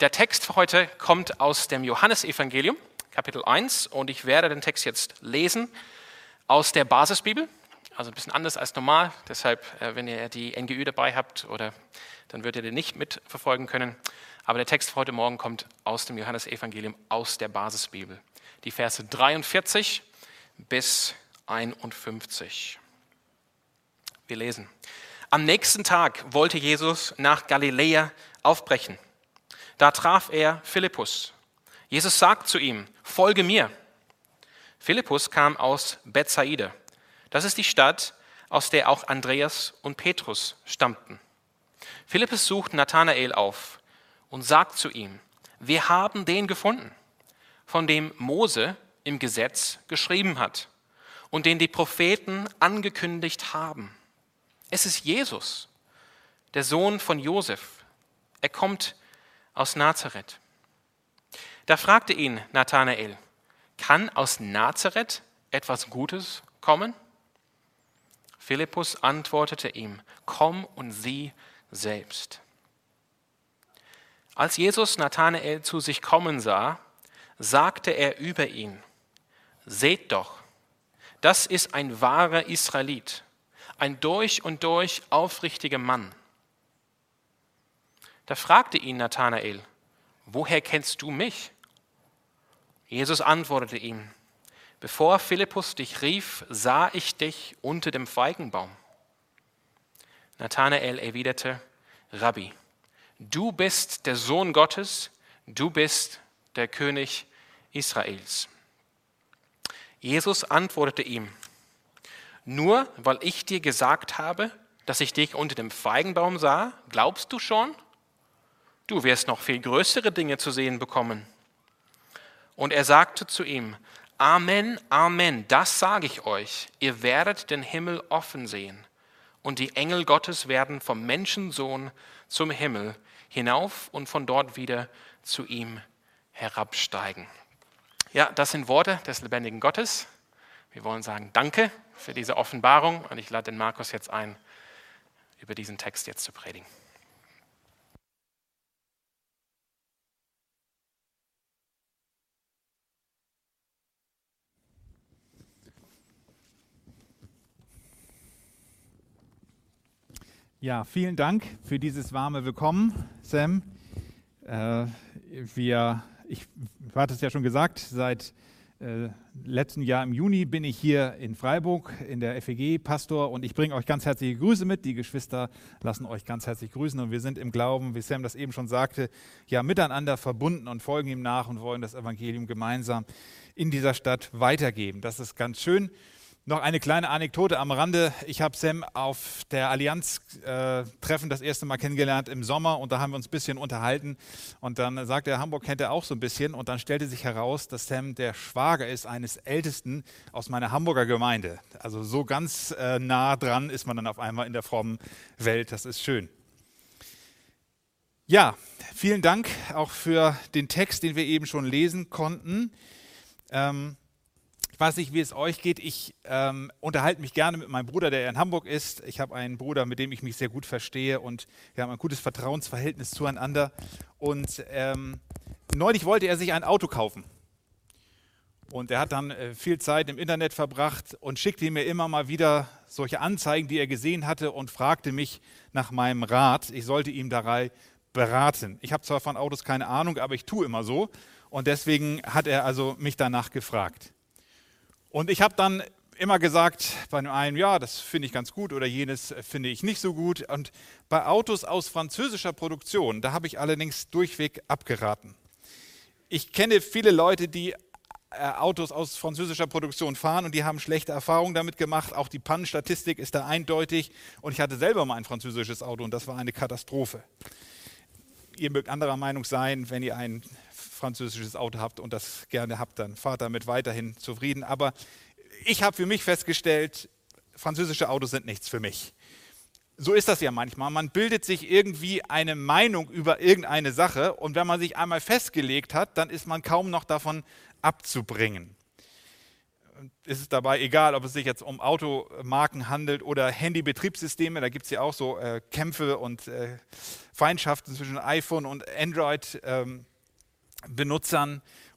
Der Text für heute kommt aus dem Johannesevangelium, Kapitel 1, und ich werde den Text jetzt lesen aus der Basisbibel, also ein bisschen anders als normal. Deshalb, äh, wenn ihr die NGÜ dabei habt, oder dann würdet ihr den nicht mitverfolgen können. Aber der Text für heute Morgen kommt aus dem Johannesevangelium, aus der Basisbibel. Die Verse 43 bis 51. Wir lesen. Am nächsten Tag wollte Jesus nach Galiläa aufbrechen. Da traf er Philippus. Jesus sagt zu ihm, folge mir. Philippus kam aus Bethsaida. Das ist die Stadt, aus der auch Andreas und Petrus stammten. Philippus sucht Nathanael auf und sagt zu ihm, wir haben den gefunden, von dem Mose im Gesetz geschrieben hat und den die Propheten angekündigt haben. Es ist Jesus, der Sohn von Josef. Er kommt aus Nazareth. Da fragte ihn Nathanael, kann aus Nazareth etwas Gutes kommen? Philippus antwortete ihm, komm und sieh selbst. Als Jesus Nathanael zu sich kommen sah, sagte er über ihn, seht doch, das ist ein wahrer Israelit, ein durch und durch aufrichtiger Mann. Da fragte ihn Nathanael, woher kennst du mich? Jesus antwortete ihm, bevor Philippus dich rief, sah ich dich unter dem Feigenbaum. Nathanael erwiderte, Rabbi, du bist der Sohn Gottes, du bist der König Israels. Jesus antwortete ihm, nur weil ich dir gesagt habe, dass ich dich unter dem Feigenbaum sah, glaubst du schon? Du wirst noch viel größere Dinge zu sehen bekommen. Und er sagte zu ihm, Amen, Amen, das sage ich euch, ihr werdet den Himmel offen sehen und die Engel Gottes werden vom Menschensohn zum Himmel hinauf und von dort wieder zu ihm herabsteigen. Ja, das sind Worte des lebendigen Gottes. Wir wollen sagen Danke für diese Offenbarung und ich lade den Markus jetzt ein, über diesen Text jetzt zu predigen. Ja, vielen Dank für dieses warme Willkommen, Sam. Äh, wir, ich hatte es ja schon gesagt, seit äh, letzten Jahr im Juni bin ich hier in Freiburg in der FEG Pastor und ich bringe euch ganz herzliche Grüße mit. Die Geschwister lassen euch ganz herzlich grüßen und wir sind im Glauben, wie Sam das eben schon sagte, ja miteinander verbunden und folgen ihm nach und wollen das Evangelium gemeinsam in dieser Stadt weitergeben. Das ist ganz schön. Noch eine kleine Anekdote am Rande. Ich habe Sam auf der Allianz-Treffen äh, das erste Mal kennengelernt im Sommer und da haben wir uns ein bisschen unterhalten. Und dann sagte er, Hamburg kennt er auch so ein bisschen. Und dann stellte sich heraus, dass Sam der Schwager ist eines Ältesten aus meiner Hamburger Gemeinde. Also so ganz äh, nah dran ist man dann auf einmal in der frommen Welt. Das ist schön. Ja, vielen Dank auch für den Text, den wir eben schon lesen konnten. Ähm, ich weiß nicht, wie es euch geht. Ich ähm, unterhalte mich gerne mit meinem Bruder, der in Hamburg ist. Ich habe einen Bruder, mit dem ich mich sehr gut verstehe und wir haben ein gutes Vertrauensverhältnis zueinander. Und ähm, neulich wollte er sich ein Auto kaufen. Und er hat dann äh, viel Zeit im Internet verbracht und schickte mir immer mal wieder solche Anzeigen, die er gesehen hatte und fragte mich nach meinem Rat. Ich sollte ihm dabei beraten. Ich habe zwar von Autos keine Ahnung, aber ich tue immer so. Und deswegen hat er also mich danach gefragt. Und ich habe dann immer gesagt, bei dem einen, ja, das finde ich ganz gut oder jenes finde ich nicht so gut. Und bei Autos aus französischer Produktion, da habe ich allerdings durchweg abgeraten. Ich kenne viele Leute, die äh, Autos aus französischer Produktion fahren und die haben schlechte Erfahrungen damit gemacht. Auch die Pannenstatistik ist da eindeutig. Und ich hatte selber mal ein französisches Auto und das war eine Katastrophe. Ihr mögt anderer Meinung sein, wenn ihr ein französisches Auto habt und das gerne habt, dann fahrt damit weiterhin zufrieden. Aber ich habe für mich festgestellt, französische Autos sind nichts für mich. So ist das ja manchmal. Man bildet sich irgendwie eine Meinung über irgendeine Sache und wenn man sich einmal festgelegt hat, dann ist man kaum noch davon abzubringen. ist es dabei egal, ob es sich jetzt um Automarken handelt oder Handybetriebssysteme. Da gibt es ja auch so äh, Kämpfe und äh, Feindschaften zwischen iPhone und Android-Benutzern. Ähm,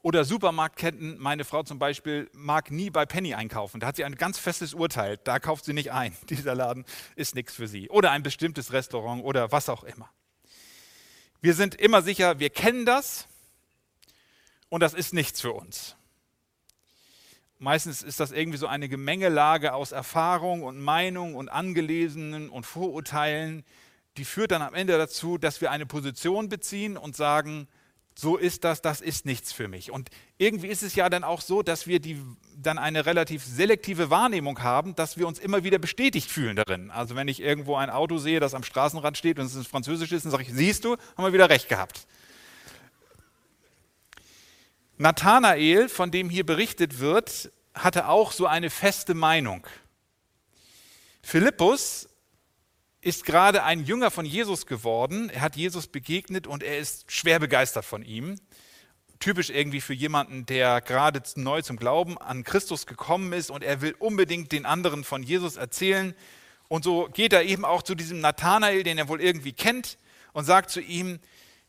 oder Supermarktketten. Meine Frau zum Beispiel mag nie bei Penny einkaufen. Da hat sie ein ganz festes Urteil. Da kauft sie nicht ein. Dieser Laden ist nichts für sie. Oder ein bestimmtes Restaurant oder was auch immer. Wir sind immer sicher, wir kennen das und das ist nichts für uns. Meistens ist das irgendwie so eine Gemengelage aus Erfahrung und Meinung und Angelesenen und Vorurteilen, die führt dann am Ende dazu, dass wir eine Position beziehen und sagen, so ist das, das ist nichts für mich. Und irgendwie ist es ja dann auch so, dass wir die, dann eine relativ selektive Wahrnehmung haben, dass wir uns immer wieder bestätigt fühlen darin. Also wenn ich irgendwo ein Auto sehe, das am Straßenrand steht und es ist französisch ist, dann sage ich, siehst du, haben wir wieder recht gehabt. Nathanael, von dem hier berichtet wird, hatte auch so eine feste Meinung. Philippus ist gerade ein Jünger von Jesus geworden. Er hat Jesus begegnet und er ist schwer begeistert von ihm. Typisch irgendwie für jemanden, der gerade neu zum Glauben an Christus gekommen ist und er will unbedingt den anderen von Jesus erzählen. Und so geht er eben auch zu diesem Nathanael, den er wohl irgendwie kennt, und sagt zu ihm,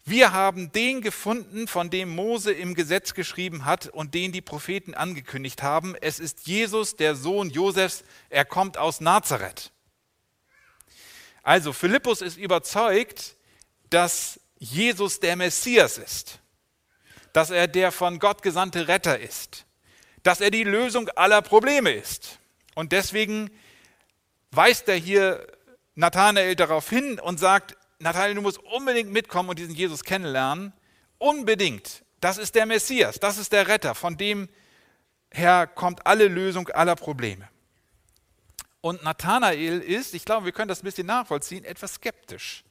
wir haben den gefunden, von dem Mose im Gesetz geschrieben hat und den die Propheten angekündigt haben. Es ist Jesus, der Sohn Josefs. Er kommt aus Nazareth. Also Philippus ist überzeugt, dass Jesus der Messias ist, dass er der von Gott gesandte Retter ist, dass er die Lösung aller Probleme ist. Und deswegen weist er hier Nathanael darauf hin und sagt, Nathanael, du musst unbedingt mitkommen und diesen Jesus kennenlernen. Unbedingt. Das ist der Messias, das ist der Retter, von dem her kommt alle Lösung aller Probleme. Und Nathanael ist, ich glaube, wir können das ein bisschen nachvollziehen, etwas skeptisch.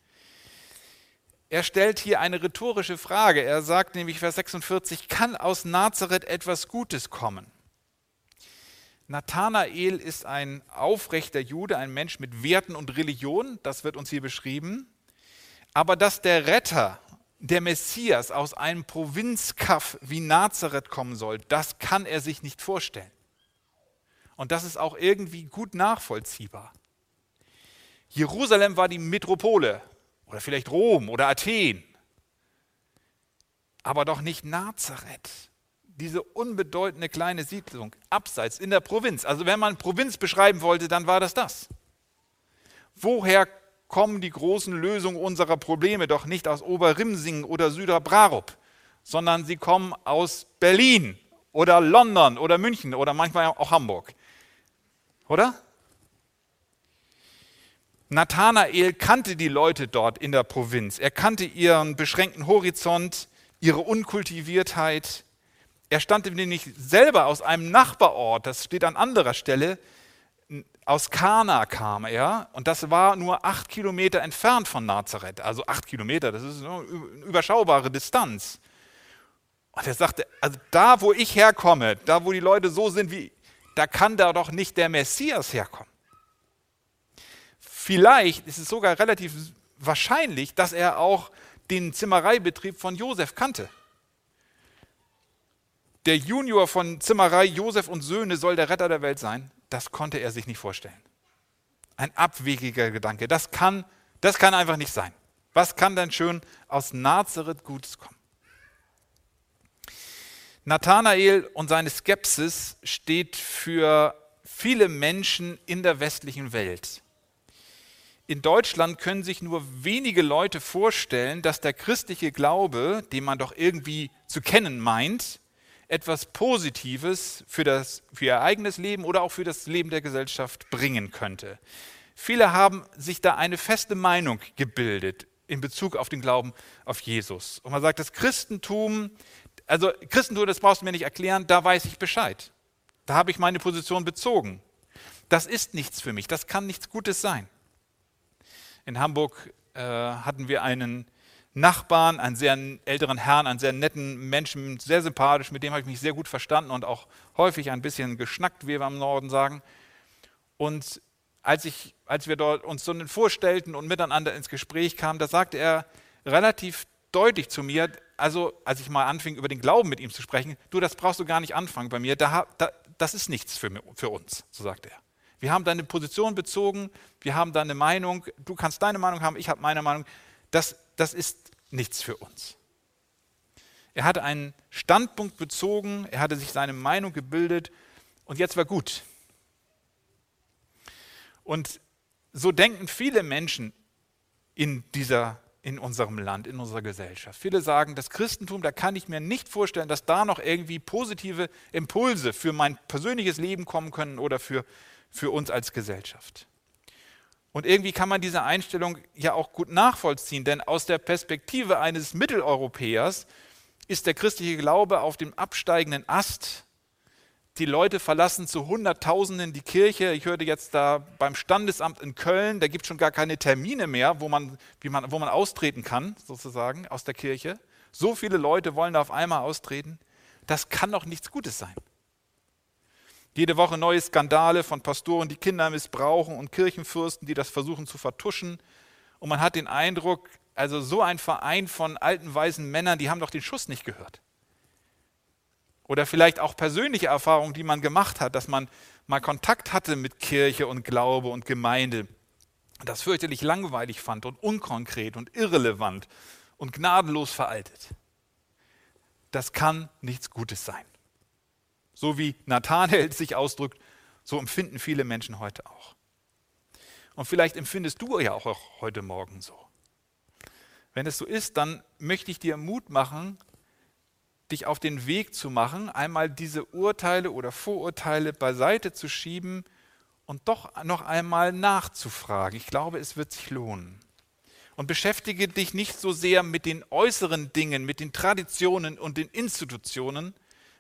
Er stellt hier eine rhetorische Frage. Er sagt nämlich Vers 46, kann aus Nazareth etwas Gutes kommen? Nathanael ist ein aufrechter Jude, ein Mensch mit Werten und Religion, das wird uns hier beschrieben. Aber dass der Retter, der Messias aus einem Provinzkaff wie Nazareth kommen soll, das kann er sich nicht vorstellen. Und das ist auch irgendwie gut nachvollziehbar. Jerusalem war die Metropole oder vielleicht Rom oder Athen, aber doch nicht Nazareth. Diese unbedeutende kleine Siedlung abseits in der Provinz. Also wenn man Provinz beschreiben wollte, dann war das das. Woher kommen die großen Lösungen unserer Probleme doch nicht aus Oberrimsingen oder Süderbrarup, sondern sie kommen aus Berlin oder London oder München oder manchmal auch Hamburg. Oder? Nathanael kannte die Leute dort in der Provinz. Er kannte ihren beschränkten Horizont, ihre Unkultiviertheit. Er stammte nämlich selber aus einem Nachbarort, das steht an anderer Stelle, aus Kana kam er und das war nur acht Kilometer entfernt von Nazareth. Also acht Kilometer, das ist eine überschaubare Distanz. Und er sagte, also da, wo ich herkomme, da, wo die Leute so sind wie, da kann da doch nicht der Messias herkommen. Vielleicht ist es sogar relativ wahrscheinlich, dass er auch den Zimmereibetrieb von Josef kannte. Der Junior von Zimmerei Josef und Söhne soll der Retter der Welt sein das konnte er sich nicht vorstellen. Ein abwegiger Gedanke. Das kann, das kann einfach nicht sein. Was kann denn schön aus Nazareth Gutes kommen? Nathanael und seine Skepsis steht für viele Menschen in der westlichen Welt. In Deutschland können sich nur wenige Leute vorstellen, dass der christliche Glaube, den man doch irgendwie zu kennen meint, etwas Positives für, das, für ihr eigenes Leben oder auch für das Leben der Gesellschaft bringen könnte. Viele haben sich da eine feste Meinung gebildet in Bezug auf den Glauben auf Jesus. Und man sagt, das Christentum, also Christentum, das brauchst du mir nicht erklären, da weiß ich Bescheid. Da habe ich meine Position bezogen. Das ist nichts für mich, das kann nichts Gutes sein. In Hamburg äh, hatten wir einen Nachbarn, einen sehr älteren Herrn, einen sehr netten Menschen, sehr sympathisch, mit dem habe ich mich sehr gut verstanden und auch häufig ein bisschen geschnackt, wie wir im Norden sagen. Und als, ich, als wir dort uns so vorstellten und miteinander ins Gespräch kamen, da sagte er relativ deutlich zu mir, also als ich mal anfing, über den Glauben mit ihm zu sprechen, du, das brauchst du gar nicht anfangen bei mir, da, da, das ist nichts für, für uns, so sagt er. Wir haben deine Position bezogen, wir haben deine Meinung, du kannst deine Meinung haben, ich habe meine Meinung. Das, das ist nichts für uns. Er hatte einen Standpunkt bezogen, er hatte sich seine Meinung gebildet und jetzt war gut. Und so denken viele Menschen in, dieser, in unserem Land, in unserer Gesellschaft. Viele sagen, das Christentum, da kann ich mir nicht vorstellen, dass da noch irgendwie positive Impulse für mein persönliches Leben kommen können oder für, für uns als Gesellschaft. Und irgendwie kann man diese Einstellung ja auch gut nachvollziehen, denn aus der Perspektive eines Mitteleuropäers ist der christliche Glaube auf dem absteigenden Ast. Die Leute verlassen zu Hunderttausenden die Kirche. Ich hörte jetzt da beim Standesamt in Köln, da gibt es schon gar keine Termine mehr, wo man, man, wo man austreten kann, sozusagen, aus der Kirche. So viele Leute wollen da auf einmal austreten. Das kann doch nichts Gutes sein. Jede Woche neue Skandale von Pastoren, die Kinder missbrauchen und Kirchenfürsten, die das versuchen zu vertuschen. Und man hat den Eindruck, also so ein Verein von alten weißen Männern, die haben doch den Schuss nicht gehört. Oder vielleicht auch persönliche Erfahrungen, die man gemacht hat, dass man mal Kontakt hatte mit Kirche und Glaube und Gemeinde, das fürchterlich langweilig fand und unkonkret und irrelevant und gnadenlos veraltet. Das kann nichts Gutes sein. So wie Nathanael sich ausdrückt, so empfinden viele Menschen heute auch. Und vielleicht empfindest du ja auch heute Morgen so. Wenn es so ist, dann möchte ich dir Mut machen, dich auf den Weg zu machen, einmal diese Urteile oder Vorurteile beiseite zu schieben und doch noch einmal nachzufragen. Ich glaube, es wird sich lohnen. Und beschäftige dich nicht so sehr mit den äußeren Dingen, mit den Traditionen und den Institutionen,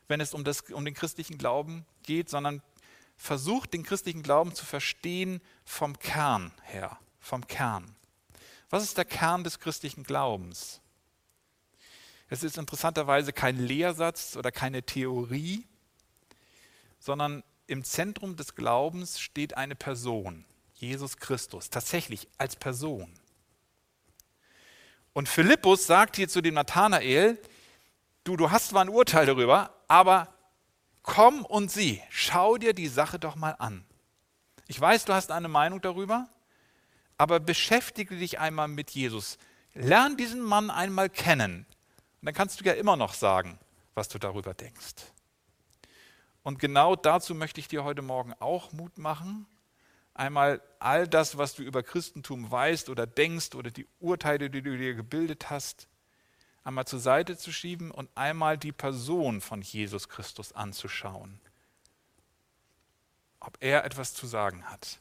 wenn es um, das, um den christlichen Glauben geht, sondern versuch den christlichen Glauben zu verstehen vom Kern her, vom Kern. Was ist der Kern des christlichen Glaubens? Es ist interessanterweise kein Lehrsatz oder keine Theorie, sondern im Zentrum des Glaubens steht eine Person, Jesus Christus, tatsächlich als Person. Und Philippus sagt hier zu dem Nathanael, du, du hast zwar ein Urteil darüber, aber komm und sieh, schau dir die Sache doch mal an. Ich weiß, du hast eine Meinung darüber, aber beschäftige dich einmal mit Jesus. Lern diesen Mann einmal kennen. Und dann kannst du ja immer noch sagen, was du darüber denkst. Und genau dazu möchte ich dir heute Morgen auch Mut machen. Einmal all das, was du über Christentum weißt oder denkst oder die Urteile, die du dir gebildet hast, einmal zur Seite zu schieben und einmal die Person von Jesus Christus anzuschauen. Ob er etwas zu sagen hat.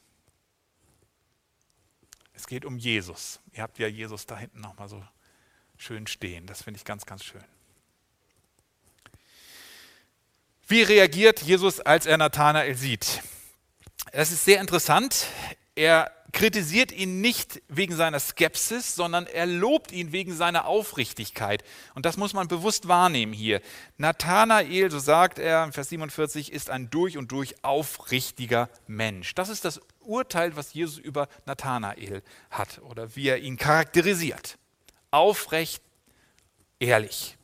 Es geht um Jesus. Ihr habt ja Jesus da hinten nochmal so schön stehen. Das finde ich ganz, ganz schön. Wie reagiert Jesus, als er Nathanael sieht? Es ist sehr interessant. Er kritisiert ihn nicht wegen seiner Skepsis, sondern er lobt ihn wegen seiner Aufrichtigkeit. Und das muss man bewusst wahrnehmen hier. Nathanael, so sagt er in Vers 47, ist ein durch und durch aufrichtiger Mensch. Das ist das Urteil, was Jesus über Nathanael hat oder wie er ihn charakterisiert. Aufrecht, ehrlich.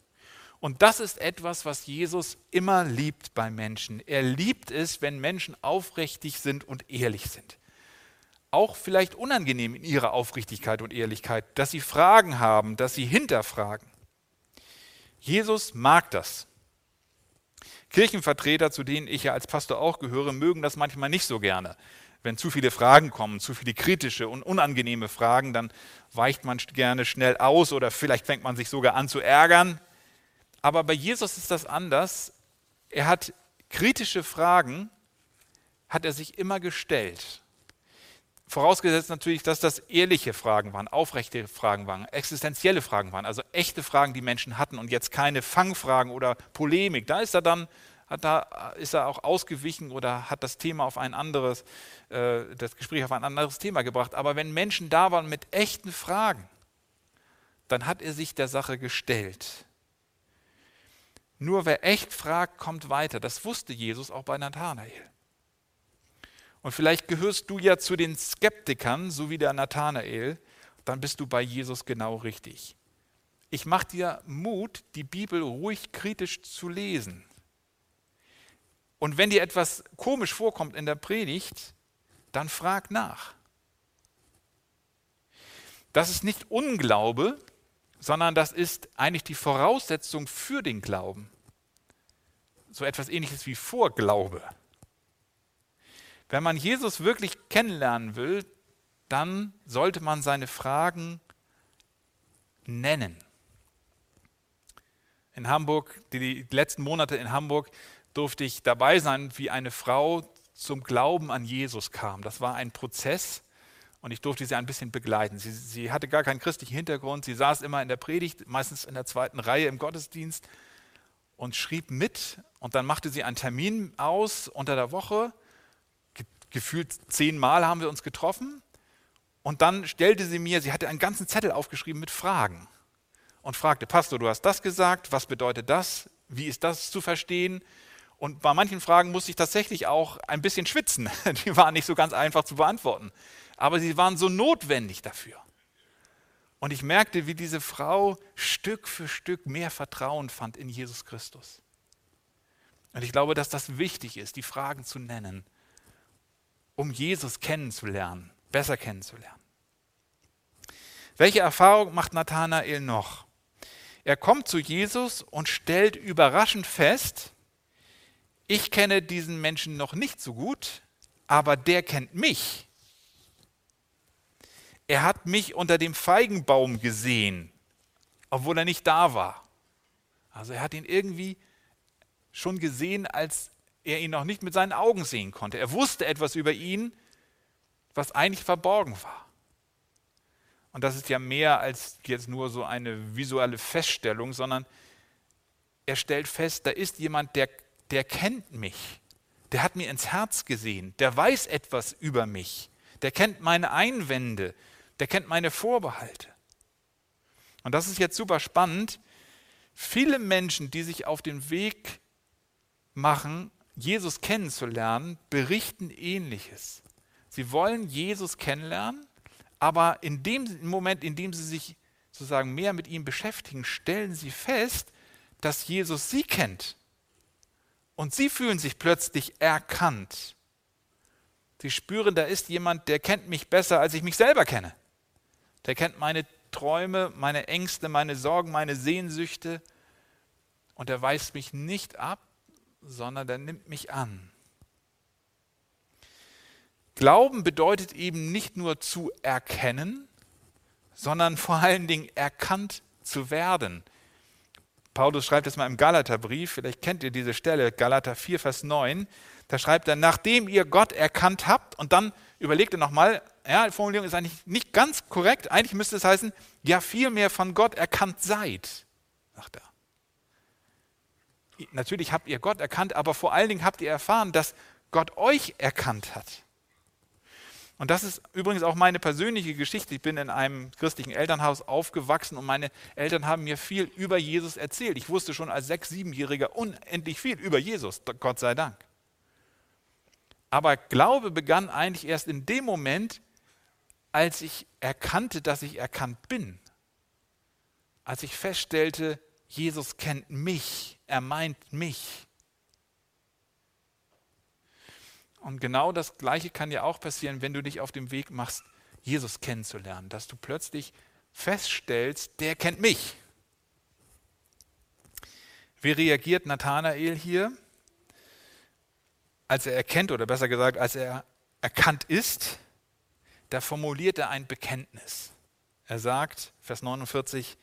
Und das ist etwas, was Jesus immer liebt bei Menschen. Er liebt es, wenn Menschen aufrichtig sind und ehrlich sind auch vielleicht unangenehm in ihrer Aufrichtigkeit und Ehrlichkeit, dass sie Fragen haben, dass sie hinterfragen. Jesus mag das. Kirchenvertreter, zu denen ich ja als Pastor auch gehöre, mögen das manchmal nicht so gerne. Wenn zu viele Fragen kommen, zu viele kritische und unangenehme Fragen, dann weicht man gerne schnell aus oder vielleicht fängt man sich sogar an zu ärgern. Aber bei Jesus ist das anders. Er hat kritische Fragen, hat er sich immer gestellt Vorausgesetzt natürlich, dass das ehrliche Fragen waren, aufrechte Fragen waren, existenzielle Fragen waren, also echte Fragen, die Menschen hatten und jetzt keine Fangfragen oder Polemik. Da ist er dann, da ist er auch ausgewichen oder hat das Thema auf ein anderes, äh, das Gespräch auf ein anderes Thema gebracht. Aber wenn Menschen da waren mit echten Fragen, dann hat er sich der Sache gestellt. Nur wer echt fragt, kommt weiter. Das wusste Jesus auch bei Nathanael. Und vielleicht gehörst du ja zu den Skeptikern, so wie der Nathanael, dann bist du bei Jesus genau richtig. Ich mache dir Mut, die Bibel ruhig kritisch zu lesen. Und wenn dir etwas komisch vorkommt in der Predigt, dann frag nach. Das ist nicht Unglaube, sondern das ist eigentlich die Voraussetzung für den Glauben. So etwas ähnliches wie Vorglaube. Wenn man Jesus wirklich kennenlernen will, dann sollte man seine Fragen nennen. In Hamburg, die, letzten Monate in Hamburg, durfte ich dabei sein, wie eine Frau zum Glauben an Jesus kam. Das war ein Prozess und ich durfte sie ein bisschen begleiten. Sie, sie, hatte gar keinen christlichen Hintergrund. Sie saß immer in der Predigt, meistens in der zweiten Reihe im Gottesdienst und schrieb mit. Und dann machte sie einen Termin aus unter der Woche. Gefühlt zehnmal haben wir uns getroffen. Und dann stellte sie mir, sie hatte einen ganzen Zettel aufgeschrieben mit Fragen und fragte, Pastor, du hast das gesagt, was bedeutet das? Wie ist das zu verstehen? Und bei manchen Fragen musste ich tatsächlich auch ein bisschen schwitzen. Die waren nicht so ganz einfach zu beantworten. Aber sie waren so notwendig dafür. Und ich merkte, wie diese Frau Stück für Stück mehr Vertrauen fand in Jesus Christus. Und ich glaube, dass das wichtig ist, die Fragen zu nennen, um Jesus kennenzulernen, besser kennenzulernen. Welche Erfahrung macht Nathanael noch? Er kommt zu Jesus und stellt überraschend fest, ich kenne diesen Menschen noch nicht so gut, aber der kennt mich. Er hat mich unter dem Feigenbaum gesehen, obwohl er nicht da war. Also er hat ihn irgendwie schon gesehen, als er ihn noch nicht mit seinen Augen sehen konnte. Er wusste etwas über ihn, was eigentlich verborgen war. Und das ist ja mehr als jetzt nur so eine visuelle Feststellung, sondern er stellt fest, da ist jemand, der der kennt mich, der hat mir ins Herz gesehen, der weiß etwas über mich, der kennt meine Einwände, der kennt meine Vorbehalte. Und das ist jetzt super spannend. Viele Menschen, die sich auf den Weg machen, Jesus kennenzulernen, berichten ähnliches. Sie wollen Jesus kennenlernen, aber in dem Moment, in dem sie sich sozusagen mehr mit ihm beschäftigen, stellen sie fest, dass Jesus sie kennt und sie fühlen sich plötzlich erkannt. Sie spüren, da ist jemand, der kennt mich besser, als ich mich selber kenne. Der kennt meine Träume, meine Ängste, meine Sorgen, meine Sehnsüchte. Und er weist mich nicht ab, sondern der nimmt mich an. Glauben bedeutet eben nicht nur zu erkennen, sondern vor allen Dingen erkannt zu werden. Paulus schreibt es mal im Galaterbrief, vielleicht kennt ihr diese Stelle, Galater 4, Vers 9. Da schreibt er, nachdem ihr Gott erkannt habt, und dann überlegt er nochmal, ja, die Formulierung ist eigentlich nicht ganz korrekt, eigentlich müsste es heißen, ja, vielmehr von Gott erkannt seid, sagt er. Natürlich habt ihr Gott erkannt, aber vor allen Dingen habt ihr erfahren, dass Gott euch erkannt hat. Und das ist übrigens auch meine persönliche Geschichte. Ich bin in einem christlichen Elternhaus aufgewachsen und meine Eltern haben mir viel über Jesus erzählt. Ich wusste schon als sechs-, siebenjähriger unendlich viel über Jesus, Gott sei Dank. Aber Glaube begann eigentlich erst in dem Moment, als ich erkannte, dass ich erkannt bin. Als ich feststellte, Jesus kennt mich, er meint mich. Und genau das Gleiche kann ja auch passieren, wenn du dich auf dem Weg machst, Jesus kennenzulernen, dass du plötzlich feststellst, der kennt mich. Wie reagiert Nathanael hier? Als er erkennt, oder besser gesagt, als er erkannt ist, da formuliert er ein Bekenntnis. Er sagt, Vers 49,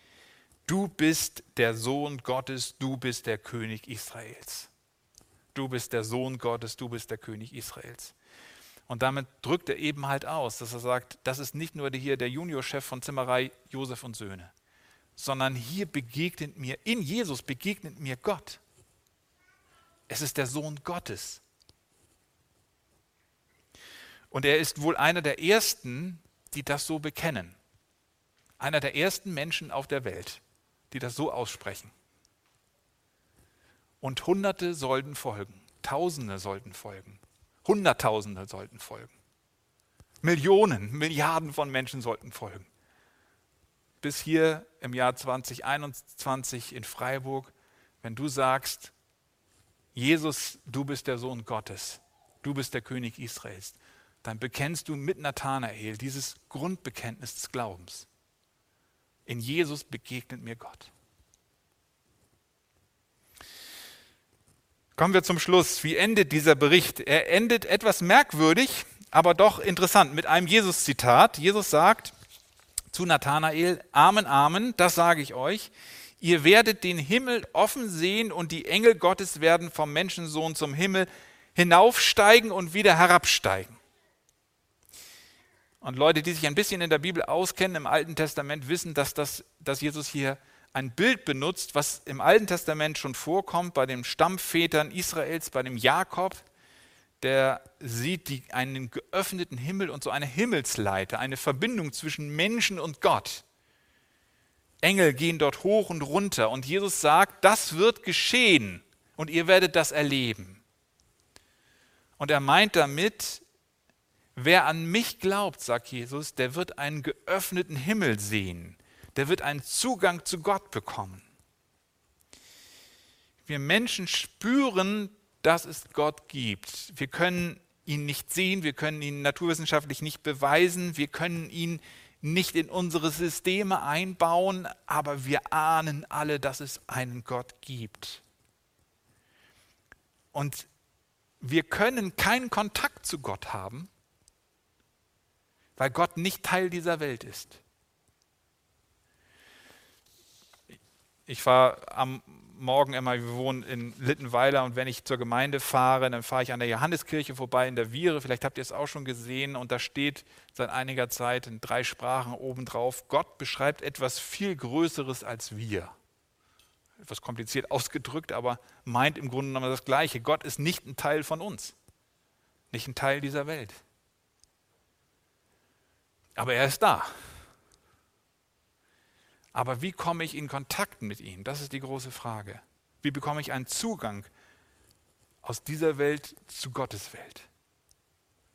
du bist der Sohn Gottes, du bist der König Israels du bist der Sohn Gottes, du bist der König Israels. Und damit drückt er eben halt aus, dass er sagt, das ist nicht nur hier der Juniorchef von Zimmerei Josef und Söhne, sondern hier begegnet mir, in Jesus begegnet mir Gott. Es ist der Sohn Gottes. Und er ist wohl einer der ersten, die das so bekennen. Einer der ersten Menschen auf der Welt, die das so aussprechen. Und Hunderte sollten folgen, Tausende sollten folgen, Hunderttausende sollten folgen, Millionen, Milliarden von Menschen sollten folgen. Bis hier im Jahr 2021 in Freiburg, wenn du sagst, Jesus, du bist der Sohn Gottes, du bist der König Israels, dann bekennst du mit Nathanael dieses Grundbekenntnis des Glaubens. In Jesus begegnet mir Gott. Kommen wir zum Schluss. Wie endet dieser Bericht? Er endet etwas merkwürdig, aber doch interessant mit einem Jesus-Zitat. Jesus sagt zu Nathanael: Amen, Amen, das sage ich euch. Ihr werdet den Himmel offen sehen und die Engel Gottes werden vom Menschensohn zum Himmel hinaufsteigen und wieder herabsteigen. Und Leute, die sich ein bisschen in der Bibel auskennen, im Alten Testament, wissen, dass, das, dass Jesus hier ein Bild benutzt, was im Alten Testament schon vorkommt, bei den Stammvätern Israels, bei dem Jakob, der sieht die, einen geöffneten Himmel und so eine Himmelsleiter, eine Verbindung zwischen Menschen und Gott. Engel gehen dort hoch und runter und Jesus sagt, das wird geschehen und ihr werdet das erleben. Und er meint damit, Wer an mich glaubt, sagt Jesus, der wird einen geöffneten Himmel sehen. Der wird einen Zugang zu Gott bekommen. Wir Menschen spüren, dass es Gott gibt. Wir können ihn nicht sehen, wir können ihn naturwissenschaftlich nicht beweisen, wir können ihn nicht in unsere Systeme einbauen, aber wir ahnen alle, dass es einen Gott gibt. Und wir können keinen Kontakt zu Gott haben, weil Gott nicht Teil dieser Welt ist. Ich fahre am Morgen immer, wir wohnen in Littenweiler und wenn ich zur Gemeinde fahre, dann fahre ich an der Johanneskirche vorbei in der Viere. Vielleicht habt ihr es auch schon gesehen und da steht seit einiger Zeit in drei Sprachen obendrauf, Gott beschreibt etwas viel Größeres als wir. Etwas kompliziert ausgedrückt, aber meint im Grunde genommen das Gleiche. Gott ist nicht ein Teil von uns, nicht ein Teil dieser Welt. Aber er ist da. Aber wie komme ich in Kontakt mit ihm? Das ist die große Frage. Wie bekomme ich einen Zugang aus dieser Welt zu Gottes Welt?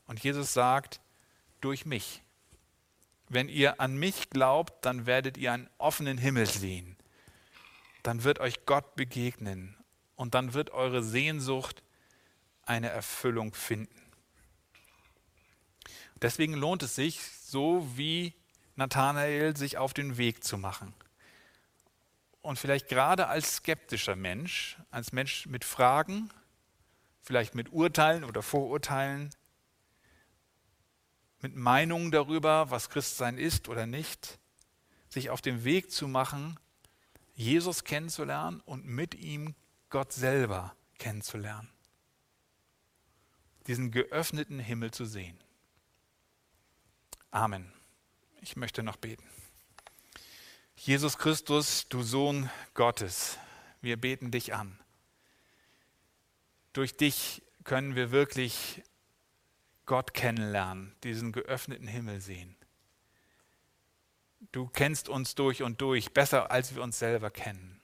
Und Jesus sagt, durch mich. Wenn ihr an mich glaubt, dann werdet ihr einen offenen Himmel sehen. Dann wird euch Gott begegnen und dann wird eure Sehnsucht eine Erfüllung finden. Deswegen lohnt es sich, so wie Nathanael sich auf den Weg zu machen. Und vielleicht gerade als skeptischer Mensch, als Mensch mit Fragen, vielleicht mit Urteilen oder Vorurteilen, mit Meinungen darüber, was Christsein ist oder nicht, sich auf den Weg zu machen, Jesus kennenzulernen und mit ihm Gott selber kennenzulernen. Diesen geöffneten Himmel zu sehen. Amen. Ich möchte noch beten. Jesus Christus, du Sohn Gottes, wir beten dich an. Durch dich können wir wirklich Gott kennenlernen, diesen geöffneten Himmel sehen. Du kennst uns durch und durch, besser als wir uns selber kennen.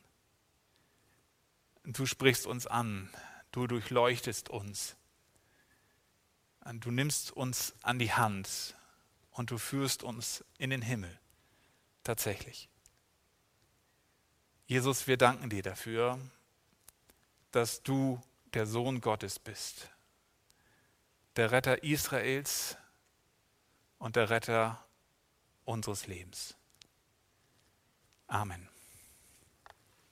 Du sprichst uns an, du durchleuchtest uns. Du nimmst uns an die Hand und du führst uns in den Himmel. Tatsächlich. Jesus, wir danken dir dafür, dass du der Sohn Gottes bist, der Retter Israels und der Retter unseres Lebens. Amen.